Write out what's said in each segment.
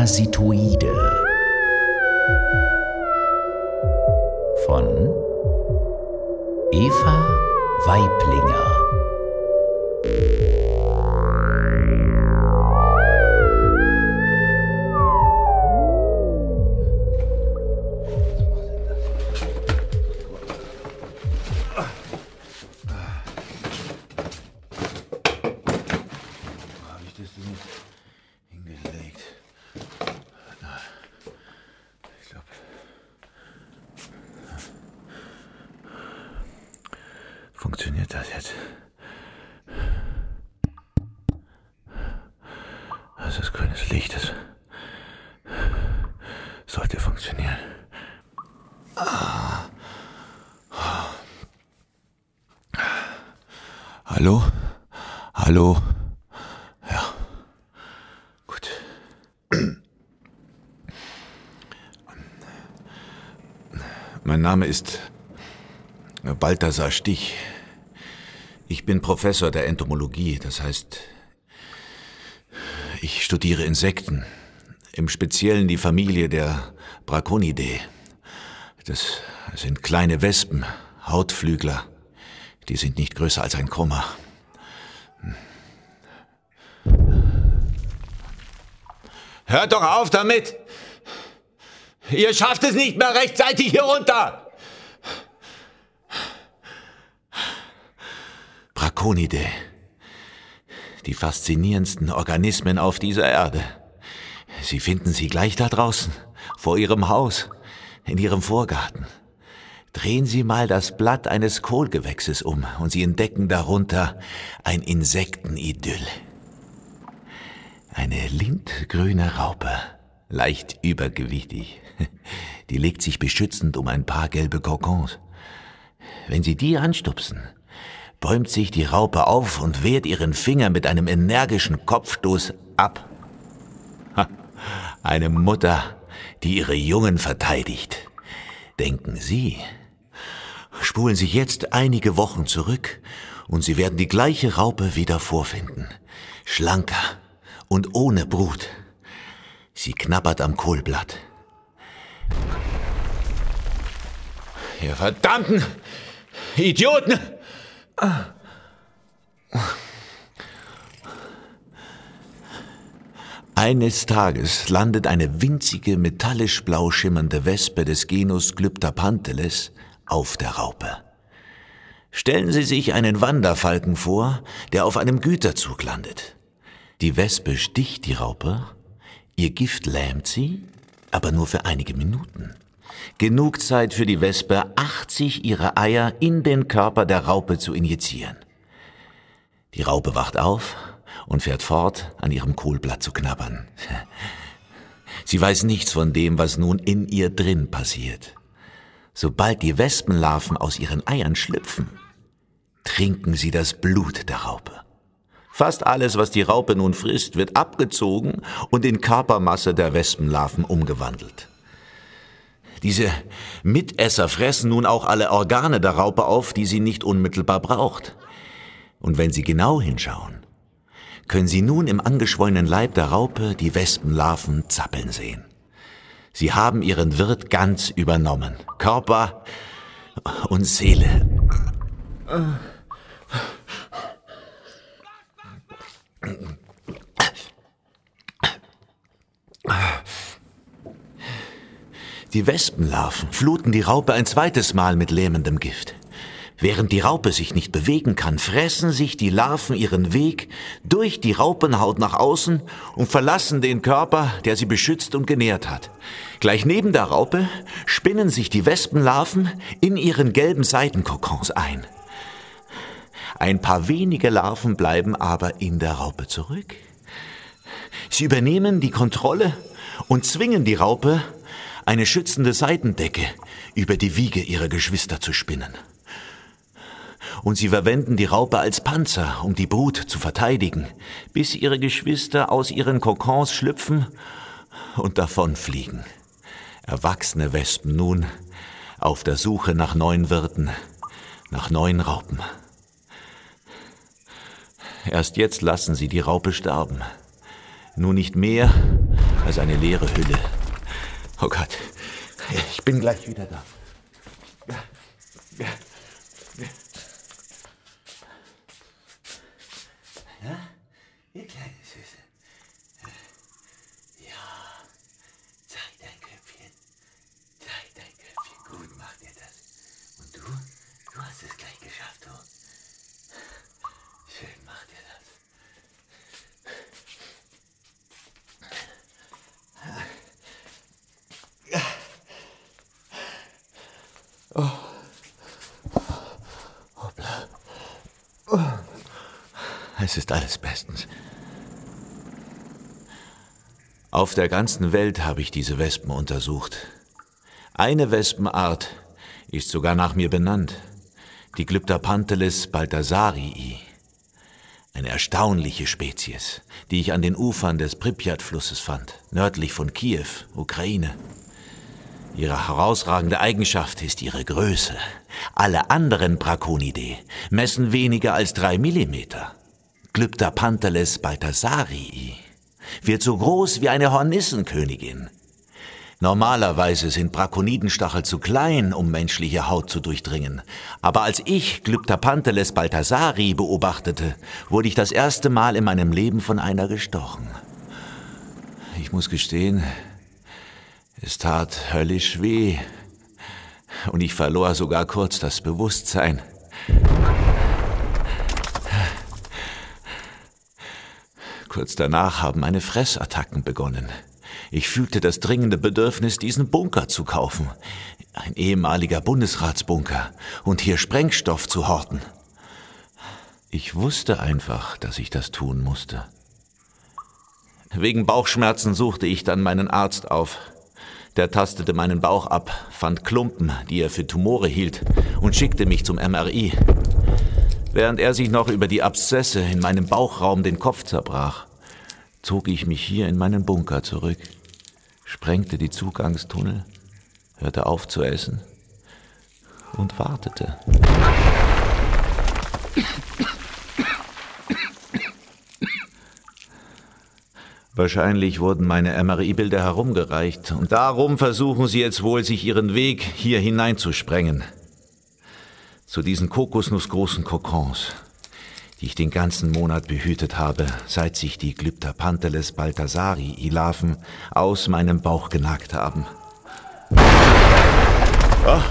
Parasitoide von Eva Weiblinger. Funktioniert das ist grünes Licht. Das sollte funktionieren. Hallo? Hallo? Ja. Gut. Mein Name ist Balthasar Stich. Ich bin Professor der Entomologie, das heißt, ich studiere Insekten, im Speziellen die Familie der Braconidae. Das sind kleine Wespen, Hautflügler. Die sind nicht größer als ein Krummer. Hört doch auf damit! Ihr schafft es nicht mehr rechtzeitig hier runter! Braconidae. Die faszinierendsten Organismen auf dieser Erde. Sie finden sie gleich da draußen, vor Ihrem Haus, in Ihrem Vorgarten. Drehen Sie mal das Blatt eines Kohlgewächses um und Sie entdecken darunter ein Insektenidyll. Eine lindgrüne Raupe, leicht übergewichtig. Die legt sich beschützend um ein paar gelbe Kokons. Wenn Sie die anstupsen, bäumt sich die Raupe auf und wehrt ihren Finger mit einem energischen Kopfstoß ab. Ha, eine Mutter, die ihre Jungen verteidigt. Denken Sie, spulen Sie jetzt einige Wochen zurück und Sie werden die gleiche Raupe wieder vorfinden. Schlanker und ohne Brut. Sie knabbert am Kohlblatt. Ihr verdammten Idioten! Eines Tages landet eine winzige, metallisch blau schimmernde Wespe des Genus Glyptapanteles auf der Raupe. Stellen Sie sich einen Wanderfalken vor, der auf einem Güterzug landet. Die Wespe sticht die Raupe, ihr Gift lähmt sie, aber nur für einige Minuten. Genug Zeit für die Wespe, 80 ihrer Eier in den Körper der Raupe zu injizieren. Die Raupe wacht auf und fährt fort, an ihrem Kohlblatt zu knabbern. Sie weiß nichts von dem, was nun in ihr drin passiert. Sobald die Wespenlarven aus ihren Eiern schlüpfen, trinken sie das Blut der Raupe. Fast alles, was die Raupe nun frisst, wird abgezogen und in Körpermasse der Wespenlarven umgewandelt. Diese Mitesser fressen nun auch alle Organe der Raupe auf, die sie nicht unmittelbar braucht. Und wenn Sie genau hinschauen, können Sie nun im angeschwollenen Leib der Raupe die Wespenlarven zappeln sehen. Sie haben ihren Wirt ganz übernommen. Körper und Seele. Die Wespenlarven fluten die Raupe ein zweites Mal mit lähmendem Gift. Während die Raupe sich nicht bewegen kann, fressen sich die Larven ihren Weg durch die Raupenhaut nach außen und verlassen den Körper, der sie beschützt und genährt hat. Gleich neben der Raupe spinnen sich die Wespenlarven in ihren gelben Seitenkokons ein. Ein paar wenige Larven bleiben aber in der Raupe zurück. Sie übernehmen die Kontrolle und zwingen die Raupe, eine schützende Seitendecke über die Wiege ihrer Geschwister zu spinnen. Und sie verwenden die Raupe als Panzer, um die Brut zu verteidigen, bis ihre Geschwister aus ihren Kokons schlüpfen und davonfliegen. Erwachsene Wespen nun auf der Suche nach neuen Wirten, nach neuen Raupen. Erst jetzt lassen sie die Raupe sterben. Nur nicht mehr, als eine leere Hülle. Oh Gott, ich bin gleich wieder da. Ja, ihr kleine Es ist alles bestens. Auf der ganzen Welt habe ich diese Wespen untersucht. Eine Wespenart ist sogar nach mir benannt. Die Glyptophanteles balthasarii. Eine erstaunliche Spezies, die ich an den Ufern des Pripyat-Flusses fand, nördlich von Kiew, Ukraine. Ihre herausragende Eigenschaft ist ihre Größe. Alle anderen Braconidae messen weniger als drei Millimeter. Glyptophanteles balthasarii wird so groß wie eine Hornissenkönigin. Normalerweise sind Brakonidenstachel zu klein, um menschliche Haut zu durchdringen. Aber als ich Glyptophanteles balthasari beobachtete, wurde ich das erste Mal in meinem Leben von einer gestochen. Ich muss gestehen, es tat höllisch weh. Und ich verlor sogar kurz das Bewusstsein. Kurz danach haben meine Fressattacken begonnen. Ich fühlte das dringende Bedürfnis, diesen Bunker zu kaufen. Ein ehemaliger Bundesratsbunker. Und hier Sprengstoff zu horten. Ich wusste einfach, dass ich das tun musste. Wegen Bauchschmerzen suchte ich dann meinen Arzt auf. Der tastete meinen Bauch ab, fand Klumpen, die er für Tumore hielt, und schickte mich zum MRI. Während er sich noch über die Abszesse in meinem Bauchraum den Kopf zerbrach, zog ich mich hier in meinen Bunker zurück, sprengte die Zugangstunnel, hörte auf zu essen und wartete. Wahrscheinlich wurden meine MRI-Bilder herumgereicht und darum versuchen sie jetzt wohl, sich ihren Weg hier hineinzusprengen. Zu diesen kokosnussgroßen Kokons, die ich den ganzen Monat behütet habe, seit sich die Glyptophanteles balthasari-Larven aus meinem Bauch genagt haben. Oh.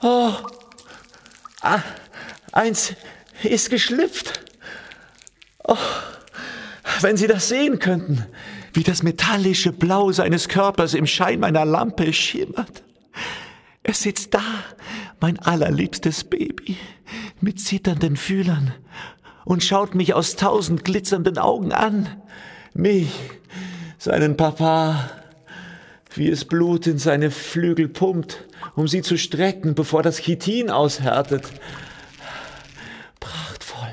Oh. Ah, eins ist geschlüpft. Oh, wenn Sie das sehen könnten, wie das metallische Blau seines Körpers im Schein meiner Lampe schimmert. Er sitzt da, mein allerliebstes Baby, mit zitternden Fühlern und schaut mich aus tausend glitzernden Augen an. Mich, seinen Papa, wie es Blut in seine Flügel pumpt, um sie zu strecken, bevor das Chitin aushärtet. Prachtvoll.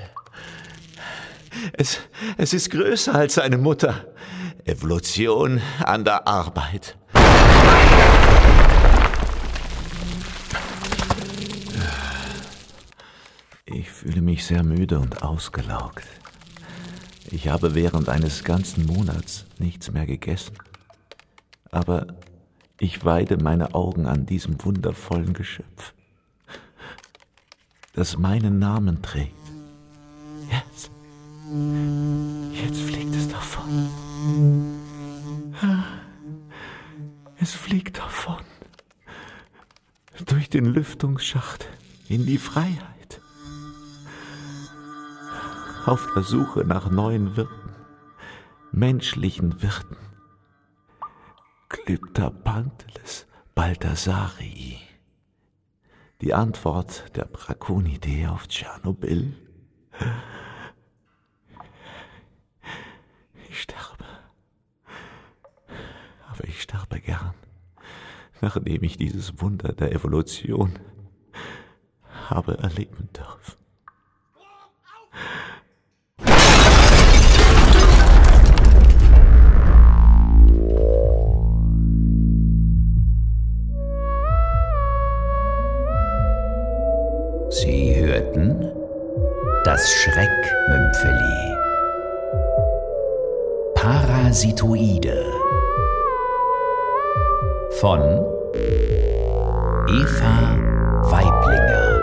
Es, es ist größer als seine Mutter. Evolution an der Arbeit. Ich fühle mich sehr müde und ausgelaugt. Ich habe während eines ganzen Monats nichts mehr gegessen. Aber ich weide meine Augen an diesem wundervollen Geschöpf, das meinen Namen trägt. Jetzt, jetzt fliegt es davon. Es fliegt davon. Durch den Lüftungsschacht in die Freiheit auf der Suche nach neuen Wirten, menschlichen Wirten. Glyptophanteles balthasarii. Die Antwort der Braconidae auf Tschernobyl. Ich sterbe. Aber ich sterbe gern, nachdem ich dieses Wunder der Evolution habe erleben dürfen. hörten das Schreckmümpfeli. Parasitoide von Eva Weiblinger.